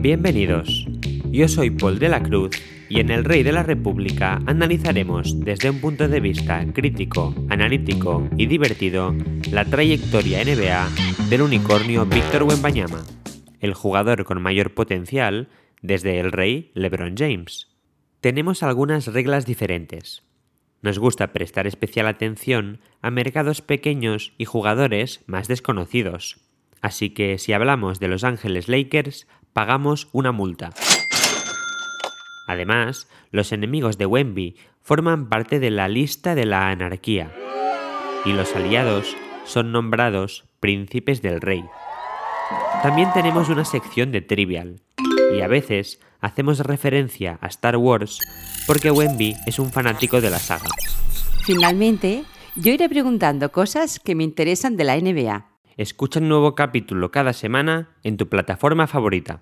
Bienvenidos. Yo soy Paul de la Cruz y en El Rey de la República analizaremos desde un punto de vista crítico, analítico y divertido la trayectoria NBA del unicornio Víctor Wembanyama, el jugador con mayor potencial desde el rey LeBron James. Tenemos algunas reglas diferentes. Nos gusta prestar especial atención a mercados pequeños y jugadores más desconocidos. Así que si hablamos de Los Ángeles Lakers, pagamos una multa. Además, los enemigos de Wemby forman parte de la lista de la anarquía y los aliados son nombrados príncipes del rey. También tenemos una sección de trivial y a veces hacemos referencia a Star Wars porque Wemby es un fanático de la saga. Finalmente, yo iré preguntando cosas que me interesan de la NBA. Escucha un nuevo capítulo cada semana en tu plataforma favorita.